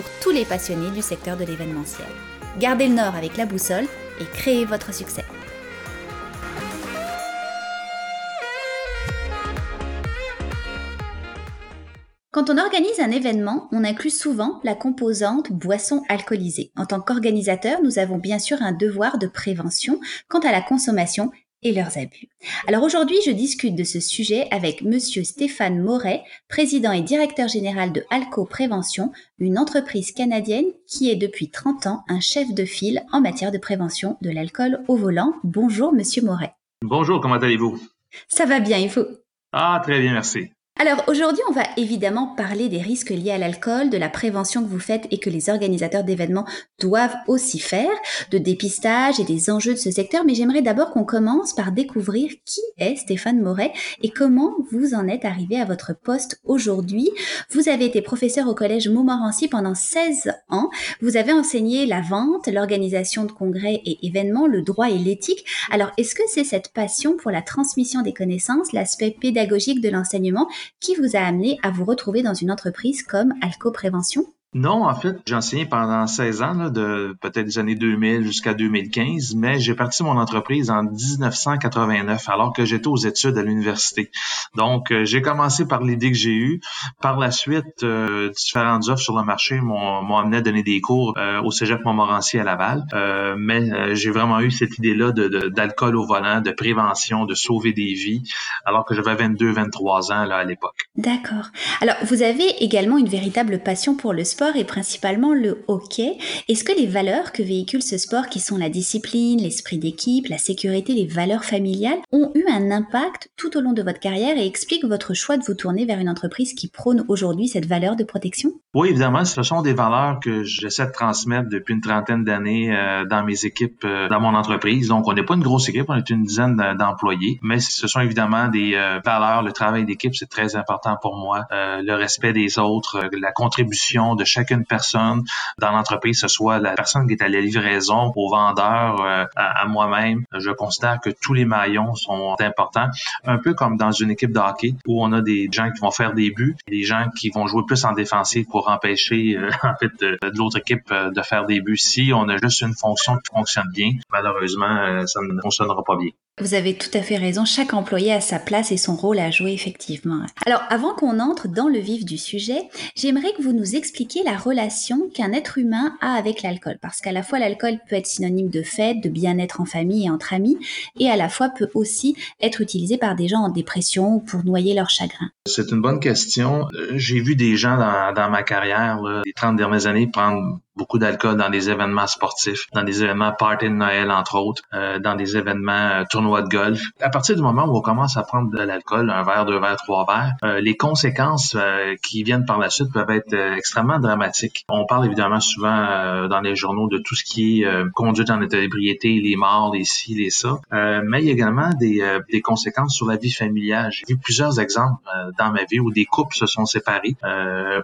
pour tous les passionnés du secteur de l'événementiel. Gardez le nord avec la boussole et créez votre succès. Quand on organise un événement, on inclut souvent la composante boisson alcoolisée. En tant qu'organisateur, nous avons bien sûr un devoir de prévention quant à la consommation et leurs abus. Alors aujourd'hui, je discute de ce sujet avec monsieur Stéphane Moret, président et directeur général de Alco Prévention, une entreprise canadienne qui est depuis 30 ans un chef de file en matière de prévention de l'alcool au volant. Bonjour monsieur Moret. Bonjour, comment allez-vous? Ça va bien, il faut. Ah, très bien, merci. Alors aujourd'hui, on va évidemment parler des risques liés à l'alcool, de la prévention que vous faites et que les organisateurs d'événements doivent aussi faire, de dépistage et des enjeux de ce secteur, mais j'aimerais d'abord qu'on commence par découvrir qui est Stéphane Moret et comment vous en êtes arrivé à votre poste aujourd'hui. Vous avez été professeur au collège Montmorency pendant 16 ans, vous avez enseigné la vente, l'organisation de congrès et événements, le droit et l'éthique. Alors est-ce que c'est cette passion pour la transmission des connaissances, l'aspect pédagogique de l'enseignement qui vous a amené à vous retrouver dans une entreprise comme Alco Prévention non, en fait, j'ai enseigné pendant 16 ans, là, de peut-être des années 2000 jusqu'à 2015, mais j'ai parti mon entreprise en 1989, alors que j'étais aux études à l'université. Donc, euh, j'ai commencé par l'idée que j'ai eue. Par la suite, euh, différentes offres sur le marché m'ont amené à donner des cours euh, au Cégep Montmorency à Laval. mais j'ai vraiment eu cette idée-là d'alcool au volant, de prévention, de sauver des vies, alors que j'avais 22, 23 ans là, à l'époque. D'accord. Alors, vous avez également une véritable passion pour le sport et principalement le hockey. Est-ce que les valeurs que véhicule ce sport, qui sont la discipline, l'esprit d'équipe, la sécurité, les valeurs familiales, ont eu un impact tout au long de votre carrière et expliquent votre choix de vous tourner vers une entreprise qui prône aujourd'hui cette valeur de protection? Oui, évidemment, ce sont des valeurs que j'essaie de transmettre depuis une trentaine d'années euh, dans mes équipes, euh, dans mon entreprise. Donc, on n'est pas une grosse équipe, on est une dizaine d'employés, mais ce sont évidemment des euh, valeurs. Le travail d'équipe, c'est très important pour moi. le respect des autres, la contribution de chacune personne dans l'entreprise, ce soit la personne qui est à la livraison, au vendeur, euh, à, moi-même. Je considère que tous les maillons sont importants, un peu comme dans une équipe de hockey où on a des gens qui vont faire des buts, des gens qui vont jouer plus en défensif pour empêcher euh, en fait de, l'autre équipe euh, de faire des buts. Si on a juste une fonction qui fonctionne bien, malheureusement, ça ne fonctionnera pas bien. Vous avez tout à fait raison, chaque employé a sa place et son rôle à jouer effectivement. Alors avant qu'on entre dans le vif du sujet, j'aimerais que vous nous expliquiez la relation qu'un être humain a avec l'alcool, parce qu'à la fois l'alcool peut être synonyme de fête, de bien-être en famille et entre amis, et à la fois peut aussi être utilisé par des gens en dépression ou pour noyer leur chagrin. C'est une bonne question. Euh, j'ai vu des gens dans, ma carrière, les 30 dernières années, prendre beaucoup d'alcool dans des événements sportifs, dans des événements party de Noël, entre autres, euh, dans des événements euh, tournois de golf. À partir du moment où on commence à prendre de l'alcool, un verre, deux verres, trois verres, euh, les conséquences qui viennent par la suite peuvent être extrêmement dramatiques. On parle évidemment souvent dans les journaux de tout ce qui est conduite en état d'ébriété, les morts, les ci, les ça, mais il y a également des, des conséquences sur la vie familiale. J'ai vu plusieurs exemples dans ma vie où des couples se sont séparés,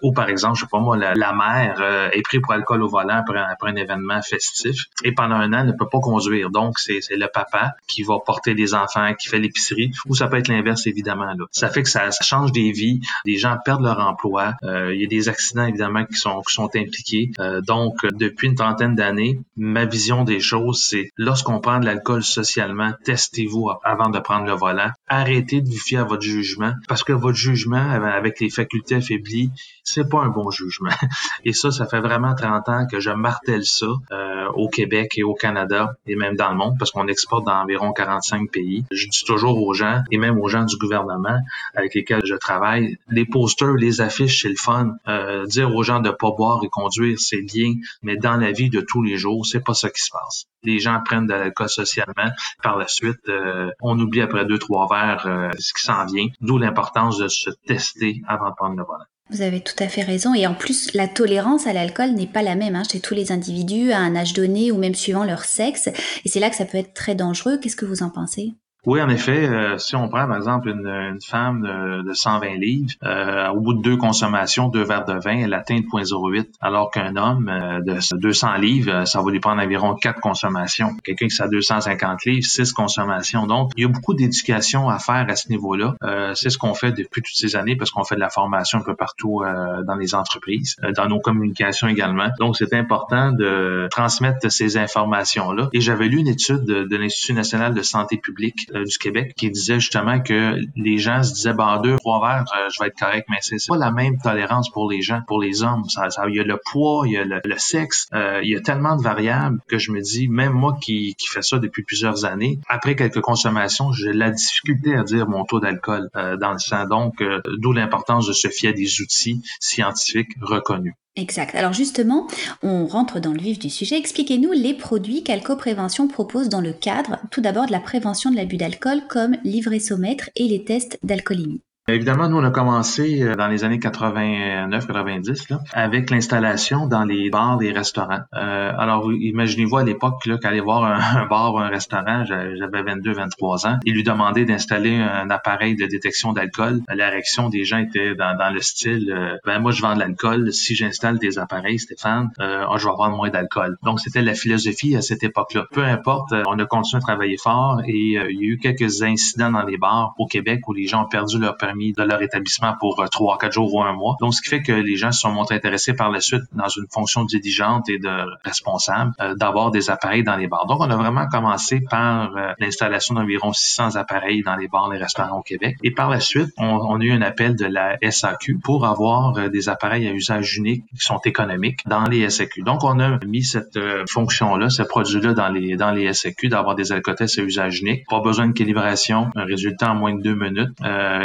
ou par exemple, je sais pas moi, la, la mère est prise pour alcool au volant après, un événement festif et pendant un an ne peut pas conduire. Donc, c'est le papa qui va porter les enfants, qui fait l'épicerie, ou ça peut être l'inverse, évidemment. Ça fait que ça, change des vies, des gens perdent leur emploi, euh, il y a des accidents, évidemment, qui sont, qui sont impliqués. Euh, donc, depuis une trentaine d'années, ma vision des choses, c'est lorsqu'on prend de l'alcool socialement, testez-vous avant de prendre le volant. Arrêtez de vous fier à votre jugement, parce que votre jugement, avec les facultés affaiblies, c'est pas un bon jugement. Et ça, ça fait vraiment 30 que je martèle ça euh, au Québec et au Canada et même dans le monde parce qu'on exporte dans environ 45 pays. Je dis toujours aux gens et même aux gens du gouvernement avec lesquels je travaille, les posters, les affiches, c'est le fun. Euh, dire aux gens de pas boire et conduire, c'est bien, mais dans la vie de tous les jours, c'est pas ça qui se passe. Les gens prennent de l'alcool socialement. Par la suite, euh, on oublie après deux, trois verres ce qui s'en vient. D'où l'importance de se tester avant de prendre le volant. Vous avez tout à fait raison. Et en plus, la tolérance à l'alcool n'est pas la même hein, chez tous les individus à un âge donné ou même suivant leur sexe. Et c'est là que ça peut être très dangereux. Qu'est-ce que vous en pensez? Oui, en effet, euh, si on prend par exemple une, une femme de, de, 120 livres, euh, au bout de deux consommations, deux verres de vin, elle atteint 0,8, alors qu'un homme euh, de 200 livres, euh, ça va lui prendre environ quatre consommations. Quelqu'un qui a 250 livres, six consommations. Donc, il y a beaucoup d'éducation à faire à ce niveau-là. c'est ce qu'on fait depuis toutes ces années parce qu'on fait de la formation un peu partout dans les entreprises, dans nos communications également. Donc, c'est important de transmettre ces informations-là. Et j'avais lu une étude de, de l'Institut national de santé publique euh, du Québec qui disait justement que les gens se disaient, bah, deux, trois verres, euh, je vais être correct, mais c'est pas la même tolérance pour les gens, pour les hommes. Ça, ça, il y a le poids, il y a le, sexe, euh, il y a tellement de variables que je me dis, même moi qui, qui fais ça depuis plusieurs années, après quelques consommations, j'ai la difficulté à dire mon taux d'alcool dans le sang. Donc, d'où l'importance de se fier à des outils scientifiques reconnus. Exact. Alors justement, on rentre dans le vif du sujet. Expliquez-nous les produits qu'Alco-Prévention propose dans le cadre, tout d'abord de la prévention de l'abus d'alcool, comme l'ivressomètre et les tests d'alcoolémie. Évidemment, nous, on a commencé euh, dans les années 89-90 avec l'installation dans les bars et restaurants. Euh, alors, imaginez-vous à l'époque qu'aller voir un, bar ou un restaurant, j'avais 22-23 ans, et lui demander d'installer un appareil de détection d'alcool. La réaction des gens était dans, le style euh, ben moi, je vends de l'alcool. Si j'installe des appareils, Stéphane, euh, oh, je vais vendre moins d'alcool. » Donc, c'était la philosophie à cette époque-là. Peu importe, on a continué à travailler fort et il y a eu quelques incidents dans les bars au Québec où les gens ont perdu leur permis de leur établissement pour euh, trois, quatre jours ou un mois. Donc, ce qui fait que les gens se sont montrés intéressés par la suite dans une fonction diligente et de responsable euh, d'avoir des appareils dans les bars. Donc, on a vraiment commencé par euh, l'installation d'environ 600 appareils dans les bars, les restaurants au Québec. Et par la suite, on, a eu un appel de la SAQ pour avoir des appareils à usage unique qui sont économiques dans les SAQ. Donc, on a mis cette fonction-là, ce produit-là dans les dans les SAQ, d'avoir des alcotestes à usage unique. Pas besoin de calibration, un résultat en moins de deux minutes.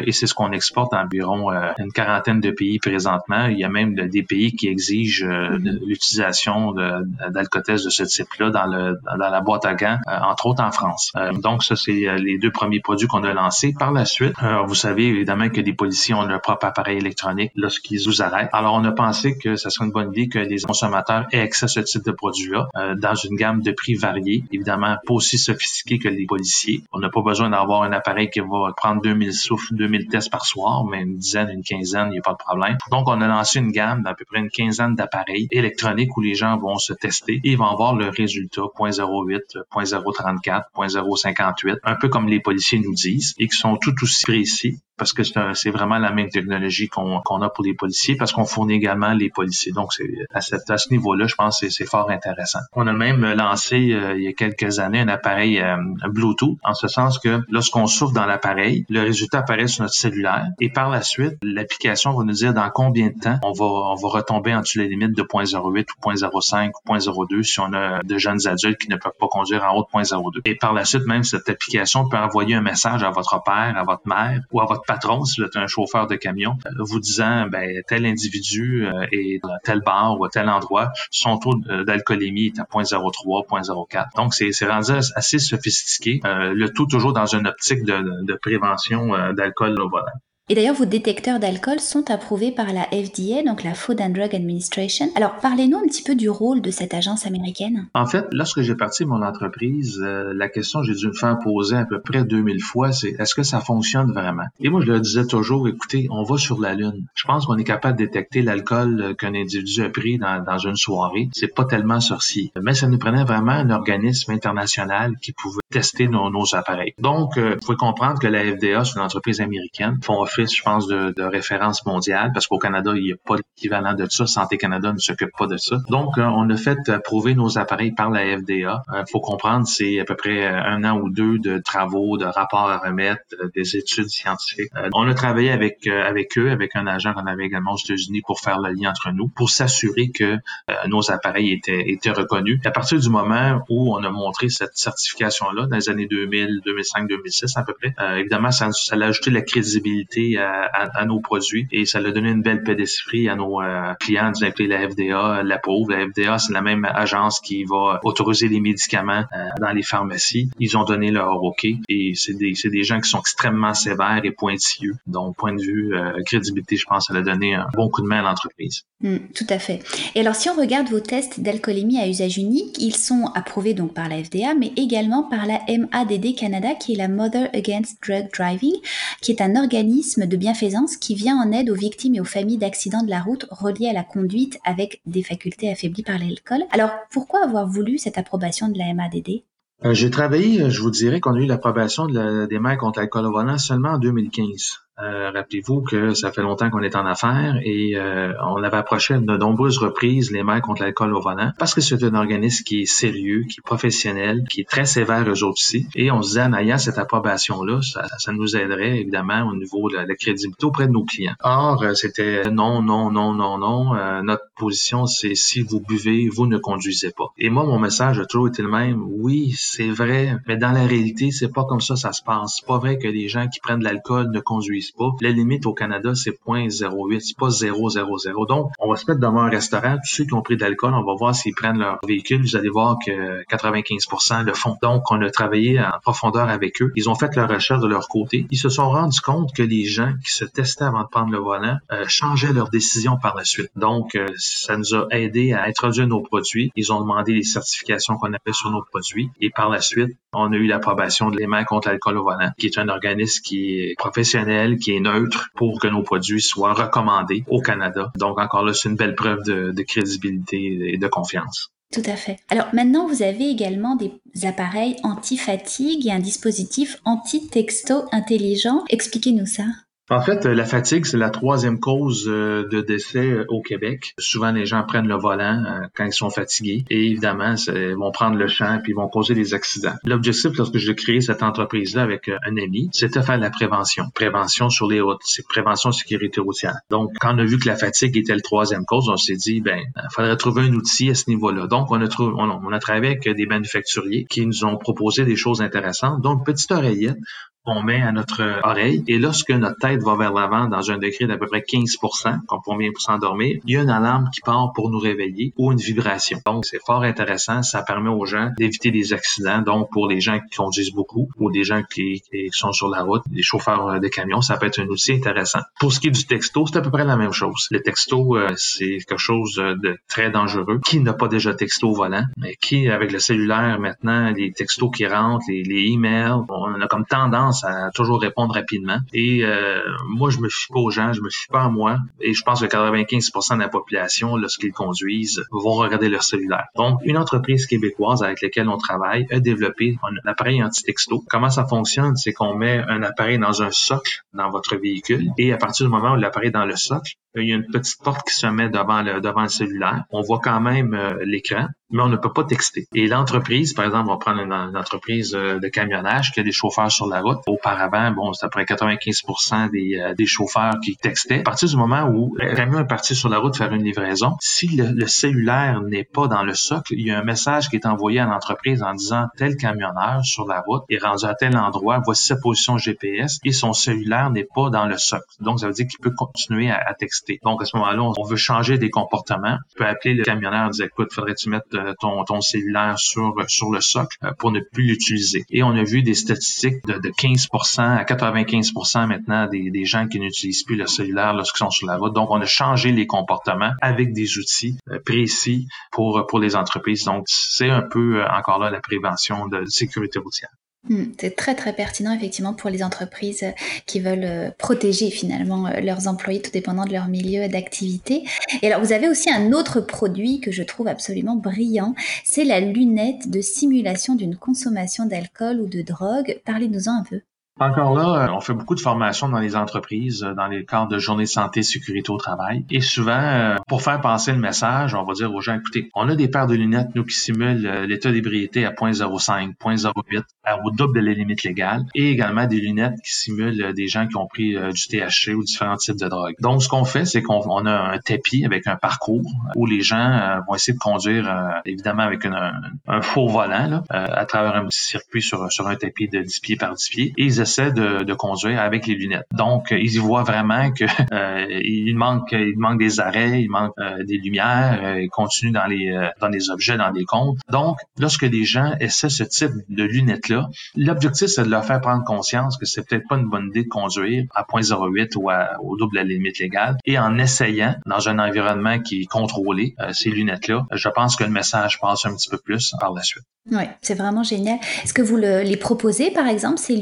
et c'est ce qu'on exporte environ euh, une quarantaine de pays présentement. Il y a même des pays qui exigent euh, l'utilisation d'alcotest de, ce type-là dans, le, dans la boîte à gants, euh, entre autres en France. donc, ça, c'est les deux premiers produits qu'on a lancés. Par la suite, vous savez évidemment que les policiers ont leur propre appareil électronique lorsqu'ils vous arrêtent. Alors, on a pensé que ça serait une bonne idée que les consommateurs aient accès à ce type de produit-là dans une gamme de prix variés, évidemment pas aussi sophistiqués que les policiers. On n'a pas besoin d'avoir un appareil qui va prendre 2000 souffles, 2000 tests par soir, mais une dizaine, une quinzaine, il n'y a pas de problème. Donc, on a lancé une gamme d'à peu près une quinzaine d'appareils électroniques où les gens vont se tester et vont avoir le résultat 0.08, 0.034, 0.058, un peu comme les policiers nous disent, et qui sont tout aussi précis parce que c'est vraiment la même technologie qu'on a pour les policiers, parce qu'on fournit également les policiers. Donc, à, à ce niveau-là, je pense que c'est fort intéressant. On a même lancé euh, il y a quelques années un appareil euh, Bluetooth, en ce sens que lorsqu'on souffle dans l'appareil, le résultat apparaît sur notre cellulaire et par la suite, l'application va nous dire dans combien de temps on va, on va retomber en dessous de la limite de 0.08 ou 0.05 ou 0.02 si on a de jeunes adultes qui ne peuvent pas conduire en haut de 0.02. Et par la suite, même cette application peut envoyer un message à votre père, à votre mère ou à votre patron si vous êtes un chauffeur de camion, euh, vous disant ben, tel individu euh, est dans tel bar ou à tel endroit, son taux d'alcoolémie est à 0.03, 0.04. Donc c'est rendu assez sophistiqué. Euh, le tout toujours dans une optique de, de prévention d'alcool au volant. Et d'ailleurs, vos détecteurs d'alcool sont approuvés par la FDA, donc la Food and Drug Administration. Alors, parlez-nous un petit peu du rôle de cette agence américaine. En fait, lorsque j'ai parti mon entreprise, euh, la question que j'ai dû me faire poser à peu près 2000 fois, c'est est-ce que ça fonctionne vraiment? Et moi, je leur disais toujours, écoutez, on va sur la Lune. Je pense qu'on est capable de détecter l'alcool qu'un individu a pris dans, dans une soirée. C'est pas tellement sorcier. Mais ça nous prenait vraiment un organisme international qui pouvait tester nos, appareils. Donc, euh, vous pouvez comprendre que la FDA, c'est une entreprise américaine, font je pense, de, de référence mondiale, parce qu'au Canada, il n'y a pas d'équivalent de ça. Santé Canada ne s'occupe pas de ça. Donc, euh, on a fait prouver nos appareils par la FDA. Il euh, faut comprendre, c'est à peu près un an ou deux de travaux, de rapports à remettre, euh, des études scientifiques. on a travaillé avec avec eux, avec un agent qu'on avait également aux États-Unis pour faire le lien entre nous, pour s'assurer que nos appareils étaient, étaient reconnus. à partir du moment où on a montré cette certification-là, dans les années 2000, 2005, 2006 à peu près. Euh, évidemment, ça, ça a ajouté la crédibilité à, nos produits et ça a donné une belle paix d'esprit à nos euh, clients, d'appeler la FDA, la pauvre. La FDA, c'est la même agence qui va autoriser les médicaments euh, dans les pharmacies. Ils ont donné leur OK et c'est des, des gens qui sont extrêmement sévères et pointilleux. Donc, point de vue crédibilité, je pense, ça a donné un bon coup de main à l'entreprise. Hmm, tout à fait. Et alors, si on regarde vos tests d'alcoolémie à usage unique, ils sont approuvés donc par la FDA, mais également par la MADD Canada, qui est la Mother Against Drug Driving, qui est un organisme de bienfaisance qui vient en aide aux victimes et aux familles d'accidents de la route reliés à la conduite avec des facultés affaiblies par l'alcool. Alors, pourquoi avoir voulu cette approbation de la MADD euh, J'ai travaillé, je vous dirais qu'on a eu l'approbation de des mains contre l'alcool au volant seulement en 2015. Euh, rappelez-vous que ça fait longtemps qu'on est en affaires et euh, on avait approché de nombreuses reprises les mains contre l'alcool au volant parce que c'est un organisme qui est sérieux, qui est professionnel, qui est très sévère eux autres aussi. Et on se disait en ayant cette approbation-là, ça, ça, nous aiderait évidemment au niveau de la, crédibilité auprès de nos clients. Or, euh, c'était non, non, non, non, non. notre position, c'est si vous buvez, vous ne conduisez pas. Et moi, mon message a toujours été le même. Oui, c'est vrai, mais dans la réalité, c'est pas comme ça ça se passe. C'est pas vrai que les gens qui prennent de l'alcool ne conduisent pas. La au Canada, c'est 0.08, c'est pas 000. Donc, on va se mettre devant un restaurant, tous ceux qui ont pris de l'alcool, on va voir s'ils prennent leur véhicule. Vous allez voir que 95% le font. Donc, on a travaillé en profondeur avec eux. Ils ont fait leur recherche de leur côté. Ils se sont rendus compte que les gens qui se testaient avant de prendre le volant euh, changeaient leur décision par la suite. Donc, euh, ça nous a aidé à introduire nos produits. Ils ont demandé les certifications qu'on avait sur nos produits. Et par la suite, on a eu l'approbation de l'EMA contre l'alcool au volant, qui est un organisme qui est professionnel, qui est neutre pour que nos produits soient recommandés au Canada. Donc encore là, c'est une belle preuve de, crédibilité et de confiance. Tout à fait. Alors maintenant, vous avez également des appareils anti-fatigue et un dispositif anti-texto intelligent. Expliquez-nous ça. En fait, la fatigue, c'est la troisième cause euh, de décès euh, au Québec. Souvent, les gens prennent le volant euh, quand ils sont fatigués et évidemment, ils vont prendre le champ puis ils vont causer des accidents. L'objectif, lorsque j'ai créé cette entreprise-là avec un ami, c'était faire de la prévention. Prévention sur les routes, prévention sécurité routière. Donc, quand on a vu que la fatigue était la troisième cause, on s'est dit, ben, il faudrait trouver un outil à ce niveau-là. Donc, on a, trouvé, on a travaillé avec des manufacturiers qui nous ont proposé des choses intéressantes. Donc, petite oreillette on met à notre oreille et lorsque notre tête va vers l'avant dans un degré d'à peu près 15% quand on vient pour s'endormir, il y a une alarme qui part pour nous réveiller ou une vibration. Donc, c'est fort intéressant. Ça permet aux gens d'éviter des accidents. Donc, pour les gens qui conduisent beaucoup ou des gens qui, sont sur la route, les chauffeurs de camions, ça peut être un outil intéressant. Pour ce qui est du texto, c'est à peu près la même chose. Le texto, euh, c'est quelque chose de très dangereux. Qui n'a pas déjà texto volant? Mais qui, avec le cellulaire maintenant, les textos qui rentrent, les, les emails, on a comme tendance à toujours répondre rapidement. Et euh, moi, je me fie pas aux gens, je me fie pas à moi. Et je pense que 95% de la population, lorsqu'ils conduisent, vont regarder leur cellulaire. Donc, une entreprise québécoise avec laquelle on travaille a développé un appareil anti-texto. Comment ça fonctionne? C'est qu'on met un appareil dans un socle dans votre véhicule et à partir du moment où l'appareil est dans le socle, il y a une petite porte qui se met devant le, devant le cellulaire. On voit quand même euh, l'écran, mais on ne peut pas texter. Et l'entreprise, par exemple, on va prendre une, entreprise euh, de camionnage qui a des chauffeurs sur la route. Auparavant, bon, c'est à peu près 95 des, euh, des chauffeurs qui textaient. À partir du moment où le camion est parti sur la route faire une livraison, si le, cellulaire n'est pas dans le socle, il y a un message qui est envoyé à l'entreprise en disant tel camionneur sur la route est rendu à tel endroit, voici sa position GPS et son cellulaire n'est pas dans le socle. Donc, ça veut dire qu'il peut continuer à, texter donc, à ce moment-là, on veut changer des comportements. On peut appeler le camionneur et dire, écoute, faudrait-tu mettre ton, ton cellulaire sur, sur le socle euh, pour ne plus l'utiliser. Et on a vu des statistiques de, de 15% à 95% maintenant des, des gens qui n'utilisent plus le cellulaire lorsqu'ils sont sur la route. Donc, on a changé les comportements avec des outils euh, précis pour, pour les entreprises. Donc, c'est un peu encore là la prévention de sécurité routière. Hmm, c'est très très pertinent effectivement pour les entreprises qui veulent euh, protéger finalement euh, leurs employés tout dépendant de leur milieu d'activité. Et alors vous avez aussi un autre produit que je trouve absolument brillant, c'est la lunette de simulation d'une consommation d'alcool ou de drogue. Parlez-nous-en un peu. Encore là, euh, on fait beaucoup de formations dans les entreprises, euh, dans les cadres de journée de santé sécurité au travail. Et souvent, euh, pour faire passer le message, on va dire aux gens, écoutez, on a des paires de lunettes, nous, qui simulent l'état d'ébriété à 0.05, 0.08, au double de la limite légale, et également des lunettes qui simulent des gens qui ont pris du THC ou différents types de drogues. Donc, ce qu'on fait, c'est qu'on a un tapis avec un parcours où les gens vont essayer de conduire, évidemment, avec un, faux volant, là, à travers un circuit sur, un tapis de 10 pieds par 10 pieds, de, conduire avec les lunettes. Donc, ils y voient vraiment que euh, il manque, il manque des arrêts, il manque euh, des lumières, euh, ils continuent dans les dans les objets, dans des comptes. Donc, lorsque les gens essaient ce type de lunettes-là, l'objectif c'est de leur faire prendre conscience que c'est peut-être pas une bonne idée de conduire à 0.08 ou au double la limite légale. Et en essayant dans un environnement qui est contrôlé, ces lunettes-là, je pense que le message passe un petit peu plus par la suite. Oui, c'est vraiment génial. Est-ce que vous les proposez, par exemple, ces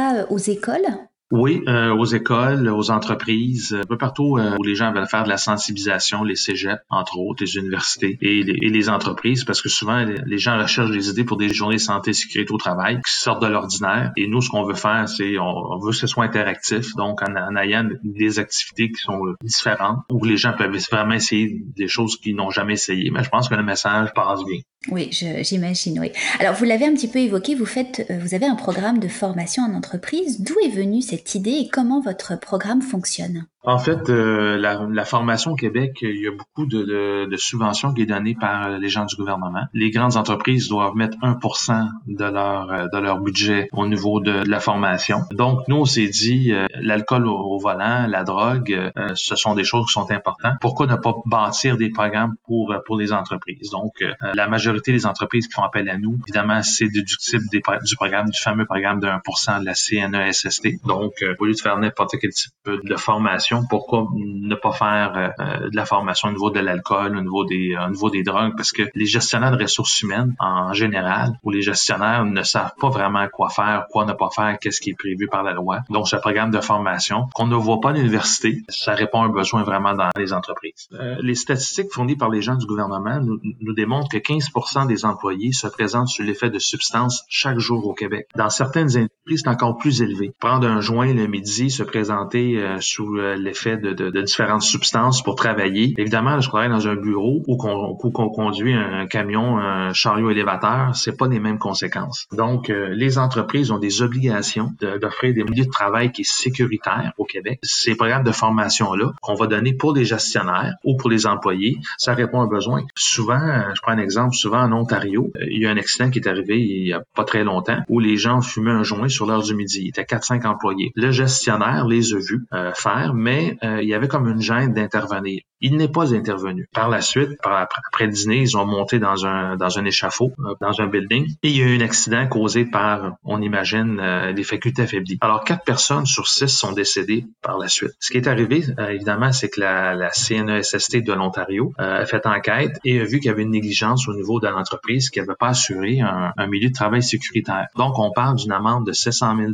lunettes-là aux écoles? Oui, euh, aux écoles, aux entreprises, un peu partout euh, où les gens veulent faire de la sensibilisation, les cégeps, entre autres, les universités et les, entreprises, parce que souvent, les, gens recherchent des idées pour des journées santé et sécurité au travail qui sortent de l'ordinaire. Et nous, ce qu'on veut faire, c'est on, veut que ce soit interactif, donc en, ayant des activités qui sont différentes, où les gens peuvent vraiment essayer des choses qu'ils n'ont jamais essayé. Mais je pense que le message passe bien. Oui, j'imagine, oui. Alors, vous l'avez un petit peu évoqué, vous faites, euh, vous avez un programme de formation en entreprise. D'où est venue cette idée et comment votre programme fonctionne? En fait, euh, la, formation au Québec, il y a beaucoup de, de, subventions qui est donnée par les gens du gouvernement. Les grandes entreprises doivent mettre 1% de leur euh, de leur budget au niveau de, la formation. Donc, nous, on s'est dit, euh, l'alcool au, volant, la drogue, ce sont des choses qui sont importantes. Pourquoi ne pas bâtir des programmes pour pour les entreprises? Donc, la majorité des entreprises qui font appel à nous, évidemment, c'est déductible du programme, du fameux programme de 1% de la CNESST. Donc, au lieu de faire n'importe quel type de formation pourquoi ne pas faire euh, euh, de la formation au niveau de l'alcool, au niveau des au niveau des drogues? Parce que les gestionnaires de ressources humaines en général ou les gestionnaires ne savent pas vraiment quoi faire, quoi ne pas faire, qu'est-ce qui est prévu par la loi. Donc ce programme de formation qu'on ne voit pas à l'université, ça répond à un besoin vraiment dans les entreprises. Euh, les statistiques fournies par les gens du gouvernement nous, nous démontrent que 15% des employés se présentent sur l'effet de substances chaque jour au Québec. Dans certaines entreprises, c'est encore plus élevé. Prendre un joint le midi, se présenter sous l'effet de, de, différentes substances pour travailler. Évidemment, je travaille dans un bureau où qu'on conduit un camion, un chariot élévateur, c'est pas les mêmes conséquences. Donc, euh, les entreprises ont des obligations d'offrir des milieux de travail qui est sécuritaire au Québec. Ces programmes de formation-là qu'on va donner pour les gestionnaires ou pour les employés, ça répond à un besoin. Souvent, euh, je prends un exemple, souvent en Ontario, euh, il y a un accident qui est arrivé il y a pas très longtemps où les gens fumaient un joint sur l'heure du midi. Il était 4-5 employés. Le gestionnaire les a vus faire, mais mais euh, il y avait comme une gêne d'intervenir. Il n'est pas intervenu. Par la suite, après le dîner, ils ont monté dans un dans un échafaud, euh, dans un building, et il y a eu un accident causé par, on imagine, euh, des facultés affaiblies. Alors, quatre personnes sur six sont décédées par la suite. Ce qui est arrivé, évidemment, c'est que la, la CNESST de l'Ontario a fait enquête et a vu qu'il y avait une négligence au niveau de l'entreprise qui n'avait pas assuré un, un, milieu de travail sécuritaire. Donc, on parle d'une amende de 700 000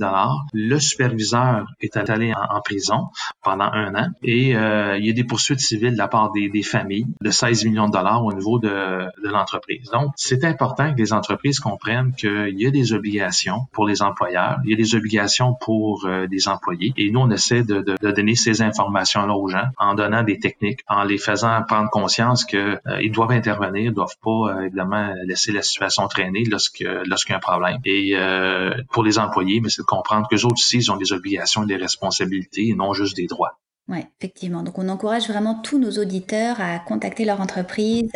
Le superviseur est allé en, en prison pendant un an et euh, il y a des poursuites civiles de la part des, familles de 16 millions de dollars au niveau de, l'entreprise. Donc, c'est important que les entreprises comprennent qu'il y a des obligations pour les employeurs, il y a des obligations pour euh, les employés et nous, on essaie de, de, de donner ces informations-là aux gens en donnant des techniques, en les faisant prendre conscience qu'ils euh, doivent intervenir, doivent pas, évidemment, laisser la situation traîner lorsque lorsqu'il y a un problème. Et pour les employés, mais c'est de comprendre qu'eux autres aussi, ils ont des obligations et des responsabilités et non juste des droits. Oui, effectivement. Donc, on encourage vraiment tous nos auditeurs à contacter leur entreprise,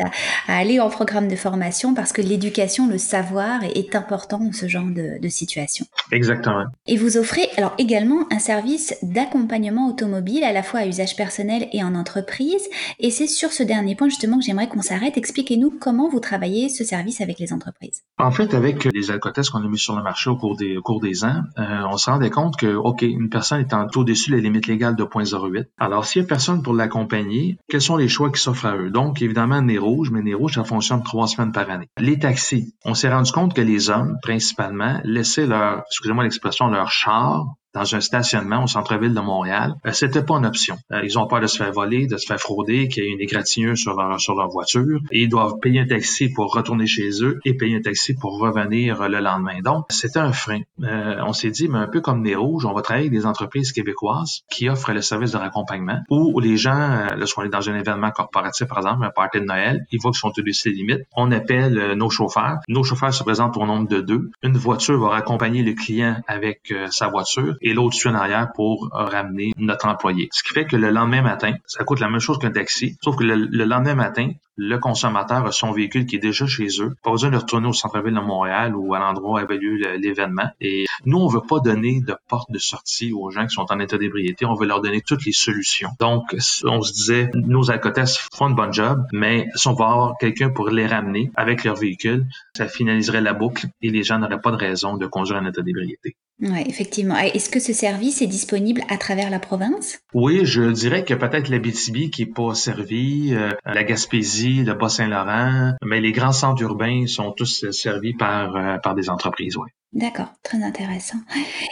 à, aller en programme de formation parce que l'éducation, le savoir est, important dans ce genre de, de, situation. Exactement. Et vous offrez alors également un service d'accompagnement automobile à la fois à usage personnel et en entreprise. Et c'est sur ce dernier point justement que j'aimerais qu'on s'arrête. Expliquez-nous comment vous travaillez ce service avec les entreprises. En fait, avec les alcotests qu'on a mis sur le marché au cours des, au cours des ans, euh, on se rendait compte que, OK, une personne est en taux dessus les limites légales de 0.08 alors, s'il n'y a personne pour l'accompagner, quels sont les choix qui s'offrent à eux? Donc, évidemment, Nez Rouge, mais Nez Rouge, ça fonctionne trois semaines par année. Les taxis, on s'est rendu compte que les hommes, principalement, laissaient leur, excusez-moi l'expression, leur char dans un stationnement au centre-ville de Montréal, euh, c'était pas une option. Euh, ils ont peur de se faire voler, de se faire frauder, qu'il y ait une égratignure sur leur, sur leur voiture. Ils doivent payer un taxi pour retourner chez eux et payer un taxi pour revenir le lendemain. Donc, c'était un frein. Euh, on s'est dit, mais un peu comme des rouges, on va travailler avec des entreprises québécoises qui offrent le service de raccompagnement où les gens, lorsqu'on est dans un événement corporatif, par exemple, un party de Noël, ils voient qu'ils sont au-dessus des limites. On appelle nos chauffeurs. Nos chauffeurs se présentent au nombre de deux. Une voiture va raccompagner le client avec sa voiture et l'autre suit en arrière pour ramener notre employé. Ce qui fait que le lendemain matin, ça coûte la même chose qu'un taxi, sauf que le, lendemain matin, le consommateur a son véhicule qui est déjà chez eux, pas besoin de retourner au centre-ville de Montréal ou à l'endroit où avait lieu l'événement. Et nous, on veut pas donner de porte de sortie aux gens qui sont en état d'ébriété, on veut leur donner toutes les solutions. Donc, on se disait, nos alcotestes font un bon job, mais si on va avoir quelqu'un pour les ramener avec leur véhicule, ça finaliserait la boucle et les gens n'auraient pas de raison de conduire en état d'ébriété. Oui, effectivement. Est-ce que ce service est disponible à travers la province? Oui, je dirais que peut-être la BTB qui est pas servi, euh, la Gaspésie, le Bas-Saint-Laurent, mais les grands centres urbains sont tous servis par, euh, par des entreprises, oui. D'accord, très intéressant.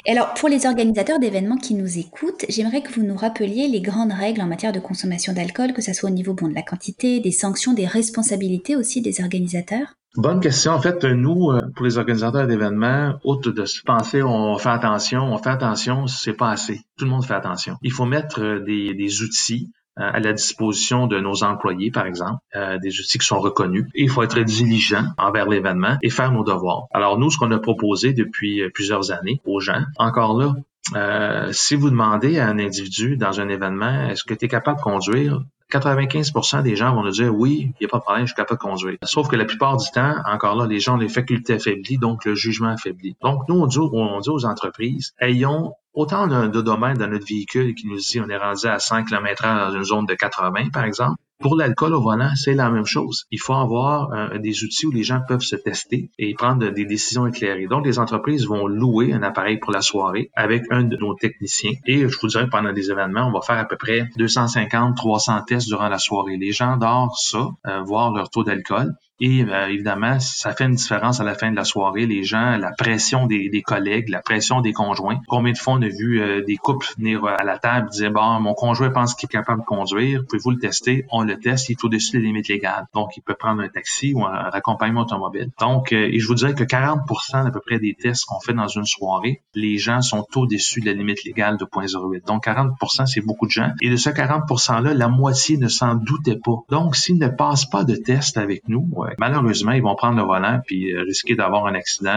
Alors, pour les organisateurs d'événements qui nous écoutent, j'aimerais que vous nous rappeliez les grandes règles en matière de consommation d'alcool, que ce soit au niveau bon, de la quantité, des sanctions, des responsabilités aussi des organisateurs? Bonne question. En fait, nous, euh, pour les organisateurs d'événements, outre de se penser on fait attention, on fait attention, c'est pas assez. Tout le monde fait attention. Il faut mettre euh, des, des outils à la disposition de nos employés, par exemple, des outils qui sont reconnus. il faut être diligent envers l'événement et faire nos devoirs. Alors nous, ce qu'on a proposé depuis plusieurs années aux gens, encore là, euh, si vous demandez à un individu dans un événement, est-ce que tu es capable de conduire? 95% des gens vont nous dire oui, il n'y a pas de problème, je suis capable de conduire. Sauf que la plupart du temps, encore là, les gens ont les facultés affaiblies, donc le jugement affaibli. Donc, nous, on dit, on dit aux entreprises, ayons autant de domaines dans notre véhicule qui nous dit on est rendu à 5 km h dans une zone de 80, par exemple, pour l'alcool au volant, c'est la même chose. Il faut avoir euh, des outils où les gens peuvent se tester et prendre des décisions éclairées. Donc, les entreprises vont louer un appareil pour la soirée avec un de nos techniciens. Et je vous dirais, pendant des événements, on va faire à peu près 250, 300 tests durant la soirée. Les gens dorment ça, euh, voir leur taux d'alcool. Et euh, évidemment, ça fait une différence à la fin de la soirée. Les gens, la pression des, des collègues, la pression des conjoints. Combien de fois on a vu euh, des couples venir à la table dire, bon, mon conjoint pense qu'il est capable de conduire, pouvez-vous le tester? On le teste, il est au-dessus des limites légales. Donc, il peut prendre un taxi ou un raccompagnement automobile. Donc, euh, et je vous dirais que 40% à peu près des tests qu'on fait dans une soirée, les gens sont au-dessus de la limite légale de 0.08. Donc, 40% c'est beaucoup de gens. Et de ce 40 %-là, la moitié ne s'en doutait pas. Donc, s'ils ne passent pas de test avec nous, malheureusement, ils vont prendre le volant puis euh, risquer d'avoir un accident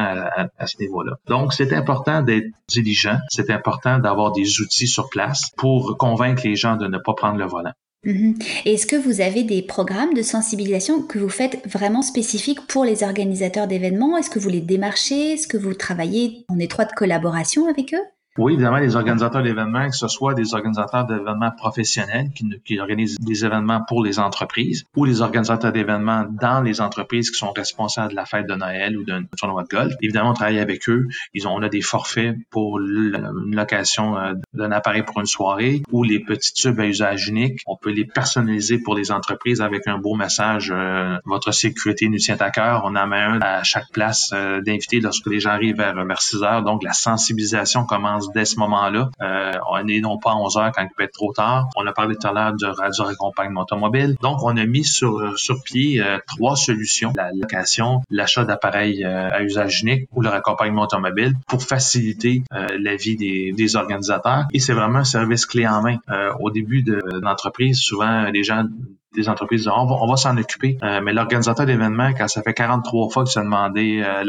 à, ce niveau-là. Donc, c'est important d'être diligent. C'est important d'avoir des outils sur place pour convaincre les gens de ne pas prendre le volant. Mm-hmm. Est-ce que vous avez des programmes de sensibilisation que vous faites vraiment spécifiques pour les organisateurs d'événements? Est-ce que vous les démarchez? Est-ce que vous travaillez en étroite collaboration avec eux? Oui, évidemment, les organisateurs d'événements, que ce soit des organisateurs d'événements professionnels qui, organisent des événements pour les entreprises ou les organisateurs d'événements dans les entreprises qui sont responsables de la fête de Noël ou d'un tournoi de golf. Évidemment, on travaille avec eux. Ils ont, on a des forfaits pour une location euh, d'un appareil pour une soirée ou les petits tubes à usage unique. On peut les personnaliser pour les entreprises avec un beau message euh, Votre sécurité nous tient à cœur. On en met un à chaque place euh, d'invité lorsque les gens arrivent vers, vers 6 heures. Donc, la sensibilisation commence dès ce moment-là. Euh, on est non pas à 11 heures quand il peut être trop tard. On a parlé tout à l'heure de radio accompagnement automobile. Donc, on a mis sur, sur pied euh, trois solutions. La location, l'achat d'appareils euh, à usage unique ou le raccompagnement automobile pour faciliter la vie des, des, organisateurs. Et c'est vraiment un service clé en main. au début de l'entreprise, souvent, les gens des entreprises disent on va, on va s'en occuper. Euh, mais l'organisateur d'événements, quand ça fait 43 fois que tu as demandé euh,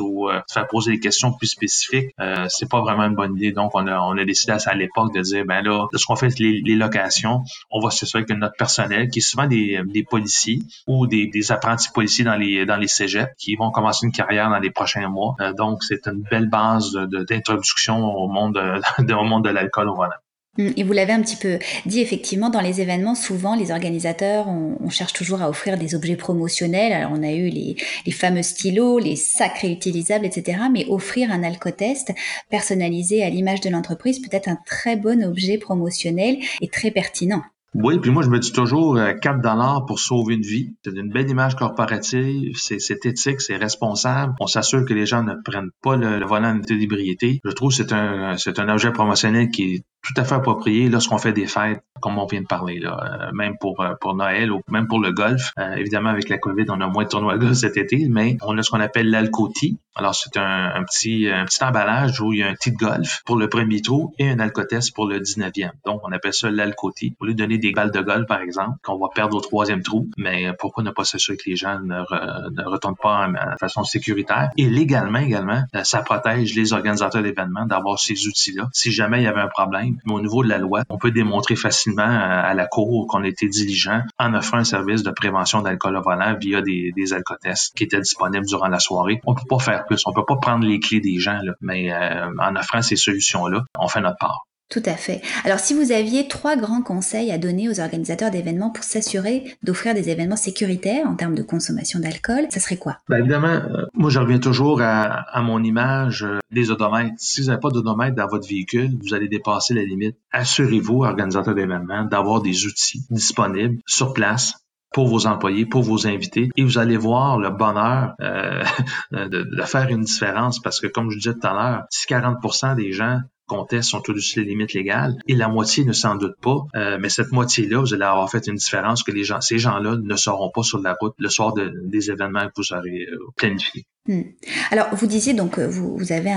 ou euh, faire poser des questions plus spécifiques, euh, c'est pas vraiment une bonne idée. Donc, on a, on a décidé à, l'époque de dire, ben là, ce qu'on fait les, locations, on va s'assurer que notre personnel, qui est souvent des, des policiers ou des, apprentis policiers dans les dans cégeps, qui vont commencer une carrière dans les prochains mois. donc, c'est une belle base d'introduction au monde de, au monde de l'alcool au volant. Mm, et vous l'avez un petit peu dit, effectivement, dans les événements, souvent, les organisateurs, on, cherche toujours à offrir des objets promotionnels. Alors, on a eu les, les fameux stylos, les sacs réutilisables, etc. Mais offrir un alcotest personnalisé à l'image de l'entreprise peut être un très bon objet promotionnel et très pertinent. Oui, puis moi, je me dis toujours 4 euh, dollars pour sauver une vie. C'est une belle image corporative, c'est éthique, c'est responsable. On s'assure que les gens ne prennent pas le, volant de d'ébriété. Je trouve que c'est un, c'est un objet promotionnel qui est tout à fait approprié lorsqu'on fait des fêtes, comme on vient de parler, là, euh, même pour, euh, pour Noël ou même pour le golf. Euh, évidemment, avec la COVID, on a moins de tournois de golf cet été, mais on a ce qu'on appelle l'alcoti. Alors, c'est un, petit, un petit emballage où il y a un petit golf pour le premier trou et un alcotest pour le 19e. Donc, on appelle ça l'alcoti. Au lieu de donner des balles de golf, par exemple, qu'on va perdre au troisième trou, mais pourquoi ne pas s'assurer que les gens ne, ne retournent pas de façon sécuritaire? Et légalement, également, ça protège les organisateurs d'événements d'avoir ces outils-là. Si jamais il y avait un problème, mais au niveau de la loi, on peut démontrer facilement à la Cour qu'on été diligent en offrant un service de prévention d'alcool au volant via des, des alcotests qui étaient disponibles durant la soirée. On peut pas faire plus, on peut pas prendre les clés des gens, mais euh, en offrant ces solutions-là, on fait notre part. Tout à fait. Alors si vous aviez trois grands conseils à donner aux organisateurs d'événements pour s'assurer d'offrir des événements sécuritaires en termes de consommation d'alcool, ça serait quoi? Ben évidemment, euh, moi je reviens toujours à, mon image euh, des odomètres. Si vous n'avez pas d'odomètre dans votre véhicule, vous allez dépasser la limite. Assurez-vous, organisateurs d'événements, d'avoir des outils disponibles sur place pour vos employés, pour vos invités, et vous allez voir le bonheur euh, de, de, faire une différence parce que, comme je disais tout à l'heure, si 40% des gens contestent sont au-dessus des limites légales et la moitié ne s'en doute pas. Euh, mais cette moitié-là, vous allez avoir fait une différence que ces gens-là ne seront pas sur la route le soir des événements que vous aurez euh, planifiés. Hmm. Alors, vous disiez donc vous, vous avez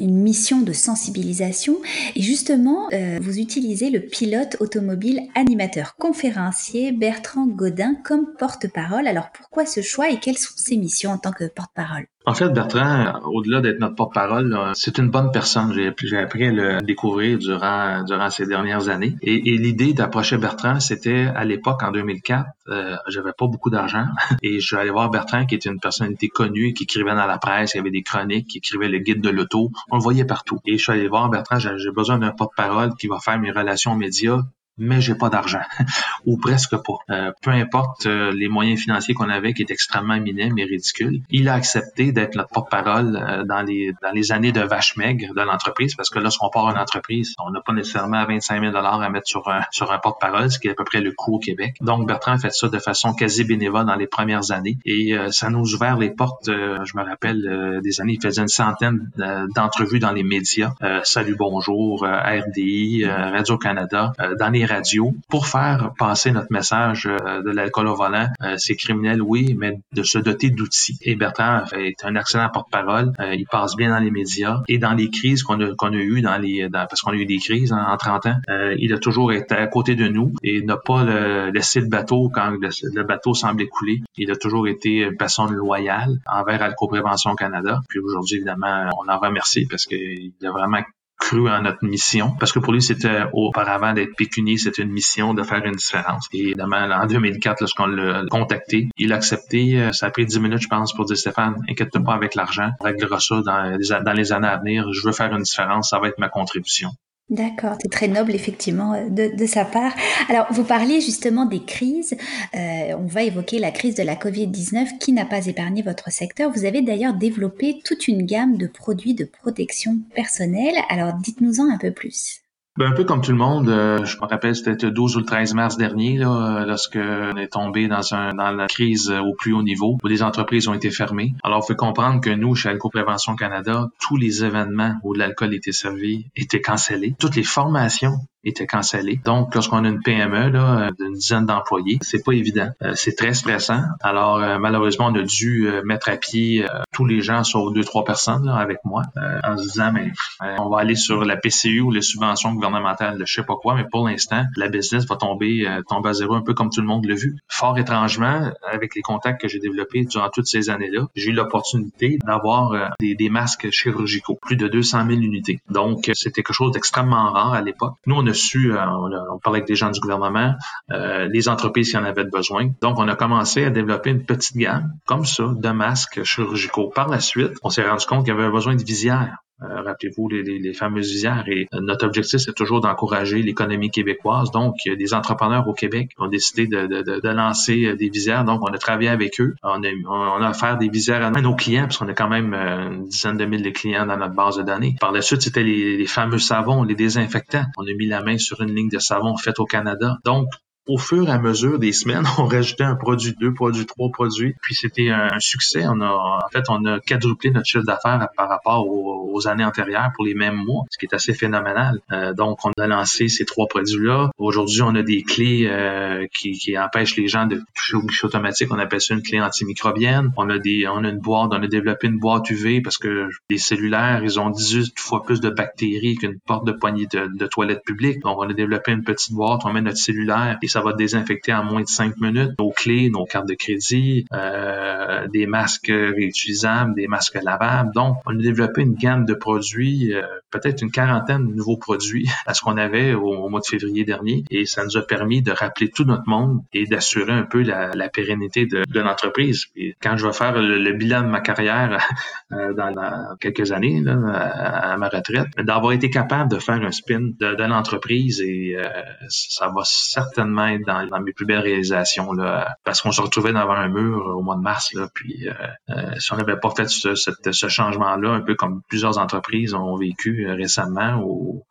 une mission de sensibilisation et justement, euh, vous utilisez le pilote automobile animateur conférencier Bertrand Godin comme porte-parole. Alors, pourquoi ce choix et quelles sont ses missions en tant que porte-parole? En fait, Bertrand, au-delà d'être notre porte-parole, c'est une bonne personne. J'ai appris à le découvrir durant, durant ces dernières années. Et, et l'idée d'approcher Bertrand, c'était à l'époque, en 2004, euh, j'avais pas beaucoup d'argent. Et je suis allé voir Bertrand, qui était une personnalité connue, qui écrivait dans la presse, il y avait des chroniques, qui écrivait le guide de l'auto. On le voyait partout. Et je suis allé voir Bertrand, j'ai besoin d'un porte-parole qui va faire mes relations médias mais j'ai pas d'argent ou presque pas. Euh, peu importe euh, les moyens financiers qu'on avait qui étaient extrêmement minimes et ridicules, il a accepté d'être notre porte-parole euh, dans les dans les années de vache maigre de l'entreprise parce que lorsqu'on part une entreprise, on n'a pas nécessairement 25 000 dollars à mettre sur un sur un porte-parole, ce qui est à peu près le coût au Québec. Donc Bertrand a fait ça de façon quasi bénévole dans les premières années et ça nous a ouvert les portes. je me rappelle des années, il faisait une centaine d'entrevues dans les médias, Salut Bonjour, RDI, Radio Canada, dans les radio pour faire passer notre message euh, de l'alcool au volant. Euh, c'est criminel, oui, mais de se doter d'outils. Et Bertrand est un excellent porte-parole. Euh, il passe bien dans les médias et dans les crises qu'on a, eues, dans les, parce qu'on a eu des crises en, 30 ans, il a toujours été à côté de nous et n'a pas laissé le bateau quand le, bateau semblait couler. Il a toujours été une personne loyale envers Alco Prévention Canada. Puis aujourd'hui, évidemment, on en remercie parce qu'il a vraiment cru en notre mission. Parce que pour lui c'était auparavant d'être pécunier c'était une mission de faire une différence. Et évidemment en 2004 lorsqu'on l'a contacté il a accepté euh, ça a pris 10 minutes je pense pour dire Stéphane inquiète-toi pas avec l'argent on réglera ça dans dans les années à venir je veux faire une différence ça va être ma contribution D'accord, c'est très noble effectivement euh, de, sa part. Alors, vous parliez justement des crises. Euh, on va évoquer la crise de la Covid-19 qui n'a pas épargné votre secteur. Vous avez d'ailleurs développé toute une gamme de produits de protection personnelle. Alors, dites-nous-en un peu plus. Ben, un peu comme tout le monde, euh, je me rappelle, c'était le 12 ou le 13 mars dernier, là, lorsque on est tombé dans, la crise au plus haut niveau, où les entreprises ont été fermées. Alors, il faut comprendre que nous, chez Alco Prévention Canada, tous les événements où l'alcool était servi étaient cancellés. Toutes les formations était cancellé. Donc, lorsqu'on a une PME là, d'une dizaine d'employés, c'est pas évident. Euh, c'est très stressant. Alors, euh, malheureusement, on a dû euh, mettre à pied tous les gens sauf deux, trois personnes là, avec moi en se disant, mais on va aller sur la PCU ou les subventions gouvernementales, je sais pas quoi, mais pour l'instant, la business va tomber, tomber à zéro un peu comme tout le monde l'a vu. Fort étrangement, avec les contacts que j'ai développés durant toutes ces années-là, j'ai eu l'opportunité d'avoir des, des, masques chirurgicaux, plus de 200 000 unités. Donc, c'était quelque chose d'extrêmement rare à l'époque. Nous, on euh, on, parlait avec des gens du gouvernement, euh, les entreprises qui en avaient besoin. Donc, on a commencé à développer une petite gamme, comme ça, de masques chirurgicaux. Par la suite, on s'est rendu compte qu'il y avait besoin de visières. Euh, rappelez-vous les, les, fameuses visières. Et notre objectif, c'est toujours d'encourager l'économie québécoise. Donc, des entrepreneurs au Québec ont décidé de, de, de, lancer des visières. Donc, on a travaillé avec eux. On a, on a offert des visières à nos clients, parce qu'on a quand même une dizaine de mille de clients dans notre base de données. Par la suite, c'était les, les fameux savons, les désinfectants. On a mis la main sur une ligne de savon faite au Canada. Donc, au fur et à mesure des semaines, on rajoutait un produit, deux produits, trois produits. Puis c'était un, succès. On a, en fait, on a quadruplé notre chiffre d'affaires par rapport aux, années antérieures pour les mêmes mois, ce qui est assez phénoménal. Euh, donc, on a lancé ces trois produits-là. Aujourd'hui, on a des clés euh, qui, empêchent les gens de toucher au guichet automatique. On appelle ça une clé antimicrobienne. On a des, on a une boîte, on a développé une boîte UV parce que les cellulaires, ils ont 18 fois plus de bactéries qu'une porte de poignée de, de toilette publique. Donc, on a développé une petite boîte, on met notre cellulaire et ça va désinfecter en moins de 5 minutes nos clés, nos cartes de crédit, euh, des masques réutilisables, des masques lavables. Donc, on a développé une gamme de produits, euh, peut-être une quarantaine de nouveaux produits à ce qu'on avait au, mois de février dernier et ça nous a permis de rappeler tout notre monde et d'assurer un peu la, la pérennité de, de l'entreprise. Quand je vais faire le, bilan de ma carrière euh, dans, quelques années, là, à, ma retraite, d'avoir été capable de faire un spin de, de l'entreprise et euh, ça va certainement dans, mes plus belles réalisations là, parce qu'on se retrouvait devant un mur au mois de mars là, puis euh, euh si on n'avait pas fait ce, changement-là, un peu comme plusieurs entreprises ont vécu euh, récemment, ou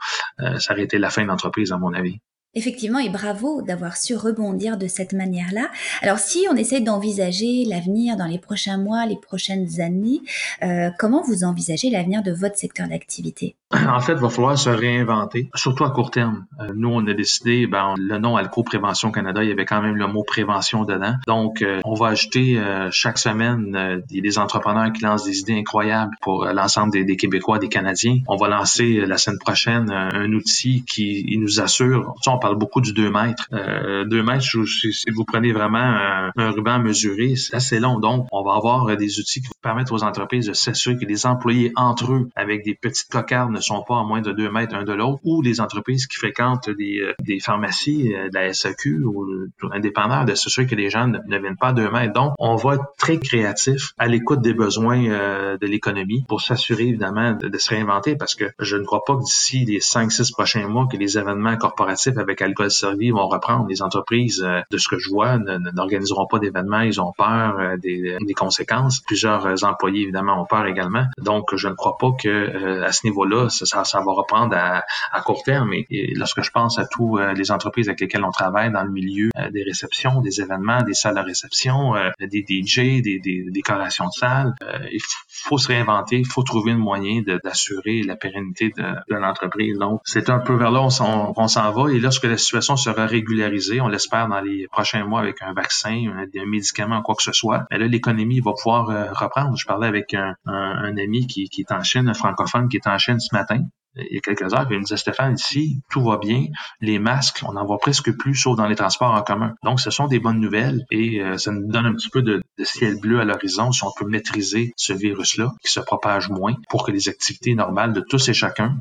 ça aurait été la fin de l'entreprise à mon avis. Effectivement, et bravo d'avoir su rebondir de cette manière-là. Alors si on essaie d'envisager l'avenir dans les prochains mois, les prochaines années, euh, comment vous envisagez l'avenir de votre secteur d'activité? En fait, il va falloir se réinventer, surtout à court terme. Euh, nous, on a décidé, ben, le nom Alco Prévention Canada, il y avait quand même le mot prévention dedans. Donc, euh, on va ajouter chaque semaine des, entrepreneurs qui lancent des idées incroyables pour l'ensemble des, Québécois, des Canadiens. On va lancer la semaine prochaine un outil qui nous assure, parle beaucoup du 2 mètres. Euh, 2 mètres, si vous prenez vraiment un, ruban mesuré, c'est assez long. Donc, on va avoir des outils qui vont permettre aux entreprises de s'assurer que les employés entre eux, avec des petites cocardes, ne sont pas à moins de 2 mètres un de l'autre, ou les entreprises qui fréquentent des, euh, des pharmacies, euh, de la SAQ ou indépendants, de s'assurer que les gens ne, viennent pas à 2 mètres. Donc, on va être très créatif à l'écoute des besoins euh, de l'économie pour s'assurer évidemment de, de, se réinventer parce que je ne crois pas que d'ici les 5-6 prochains mois que les événements corporatifs avec alcool servi vont reprendre. Les entreprises, euh, de ce que je vois, n'organiseront pas d'événements. Ils ont peur euh, des, des, conséquences. Plusieurs euh, employés, évidemment, ont peur également. Donc, je ne crois pas que à ce niveau-là, ça, ça, va reprendre à, à court terme. Et, lorsque je pense à tous les entreprises avec lesquelles on travaille dans le milieu des réceptions, des événements, des salles de réception, des DJ, des, des décorations de salles, il faut se réinventer, il faut trouver un moyen d'assurer la pérennité de, de l'entreprise. Donc, c'est un peu vers là on s'en va. Et lorsque la situation sera régularisée, on l'espère dans les prochains mois avec un vaccin, un, médicament, quoi que ce soit, mais là, l'économie va pouvoir euh, reprendre. Je parlais avec un, ami qui, est en Chine, un francophone qui est en Chine ce matin il y a quelques heures, il me disait Stéphane, ici, tout va bien, les masques, on n'en voit presque plus, sauf dans les transports en commun. Donc, ce sont des bonnes nouvelles et euh, ça nous donne un petit peu de ciel bleu à l'horizon si on peut maîtriser ce virus-là, qui se propage moins, pour que les activités normales de tous et chacun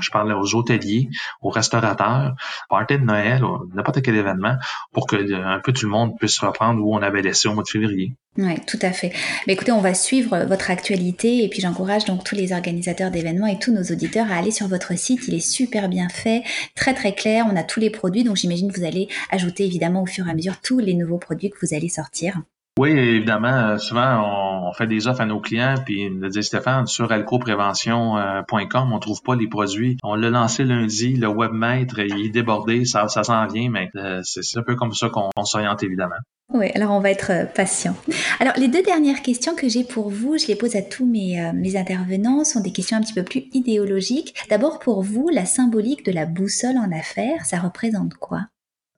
je parlais aux hôteliers, aux restaurateurs, party de Noël, n'importe quel événement, pour que euh, un peu tout le monde puisse reprendre où on avait laissé au mois de février. Oui, tout à fait. Écoutez, on va suivre votre actualité et puis j'encourage donc tous les organisateurs d'événements et tous nos auditeurs à aller sur votre site. Il est super bien fait, très très clair. On a tous les produits, donc j'imagine que vous allez ajouter évidemment au fur et à mesure tous les nouveaux produits que vous allez sortir. Oui, évidemment. Euh, souvent, on, fait des offres à nos clients, puis il nous dit Stéphane, sur alcoprévention.com, on trouve pas les produits. On l'a lancé lundi, le webmaître, il est débordé, ça, s'en vient, mais euh, c'est un peu comme ça qu'on s'oriente, évidemment. Oui, alors on va être euh, patient. Alors les deux dernières questions que j'ai pour vous, je les pose à tous mes, mes intervenants, sont des questions un petit peu plus idéologiques. D'abord pour vous, la symbolique de la boussole en affaires, ça représente quoi?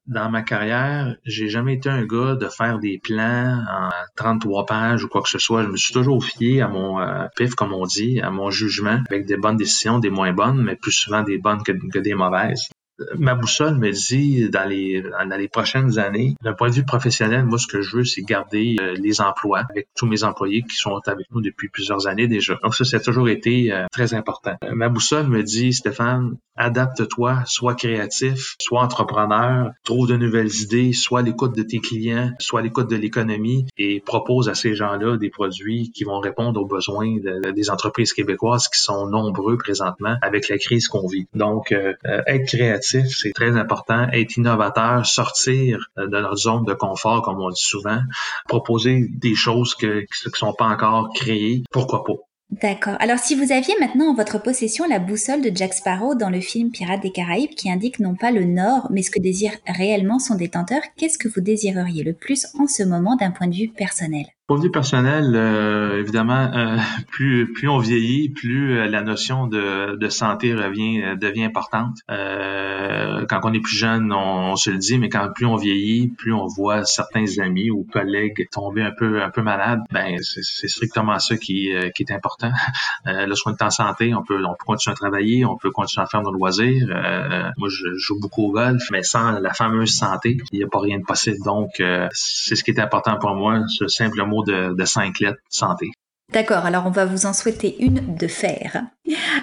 Dans ma carrière, j'ai jamais été un gars de faire des plans en 33 pages ou quoi que ce soit. Je me suis toujours fié à mon euh, pif, comme on dit, à mon jugement, avec des bonnes décisions, des moins bonnes, mais plus souvent des bonnes que, que des mauvaises ma boussole me dit dans les dans les prochaines années, d'un point de vue professionnel, moi ce que je veux, c'est garder euh, les emplois avec tous mes employés qui sont avec nous depuis plusieurs années déjà. Donc ça, ça a toujours été euh, très important. Euh, ma boussole me dit, Stéphane, adapte-toi, sois créatif, sois entrepreneur, trouve de nouvelles idées, sois à l'écoute de tes clients, sois à l'écoute de l'économie et propose à ces gens-là des produits qui vont répondre aux besoins des entreprises québécoises qui sont nombreux présentement avec la crise qu'on vit. Donc, être créatif c'est très important. Être innovateur, sortir euh, de notre zone de confort, comme on dit souvent, proposer des choses qui ne sont pas encore créées, pourquoi pas. D'accord. Alors si vous aviez maintenant en votre possession la boussole de Jack Sparrow dans le film Pirates des Caraïbes qui indique non pas le nord mais ce que désire réellement son détenteur, qu'est-ce que vous désireriez le plus en ce moment d'un point de vue personnel? Point de vue personnel, euh, évidemment, euh, plus plus on vieillit, plus euh, la notion de, de santé revient devient importante. quand on est plus jeune, on, se le dit, mais quand plus on vieillit, plus on voit certains amis ou collègues tomber un peu un peu malades. Ben c'est strictement ça qui, qui est important. le soin de santé, on peut on peut continuer à travailler, on peut continuer à faire nos loisirs. moi, je joue beaucoup au golf, mais sans la fameuse santé, il n'y a pas rien de possible. Donc, c'est ce qui est important pour moi, ce simple mot de, de 5 lettres santé. D'accord, alors on va vous en souhaiter une de fer.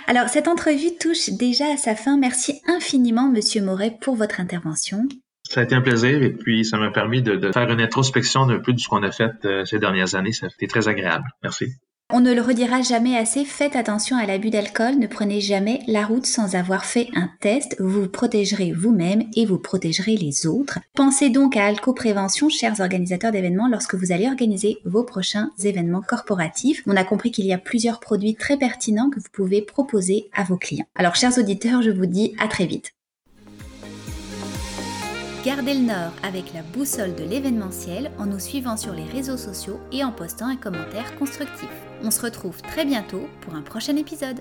Alors cette entrevue touche déjà à sa fin. Merci infiniment, Monsieur Moret, pour votre intervention. Ça a été un plaisir et puis ça m'a permis de, faire une introspection d'un peu de ce qu'on a fait euh, ces dernières années. Ça a été très agréable. Merci. On ne le redira jamais assez, faites attention à l'abus d'alcool, ne prenez jamais la route sans avoir fait un test, vous vous protégerez vous-même et vous protégerez les autres. Pensez donc à Alco-Prévention, chers organisateurs d'événements, lorsque vous allez organiser vos prochains événements corporatifs. On a compris qu'il y a plusieurs produits très pertinents que vous pouvez proposer à vos clients. Alors, chers auditeurs, je vous dis à très vite. Gardez le nord avec la boussole de l'événementiel en nous suivant sur les réseaux sociaux et en postant un commentaire constructif. On se retrouve très bientôt pour un prochain épisode.